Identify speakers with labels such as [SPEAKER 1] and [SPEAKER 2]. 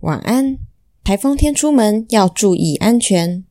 [SPEAKER 1] 晚安。台风天出门要注意安全。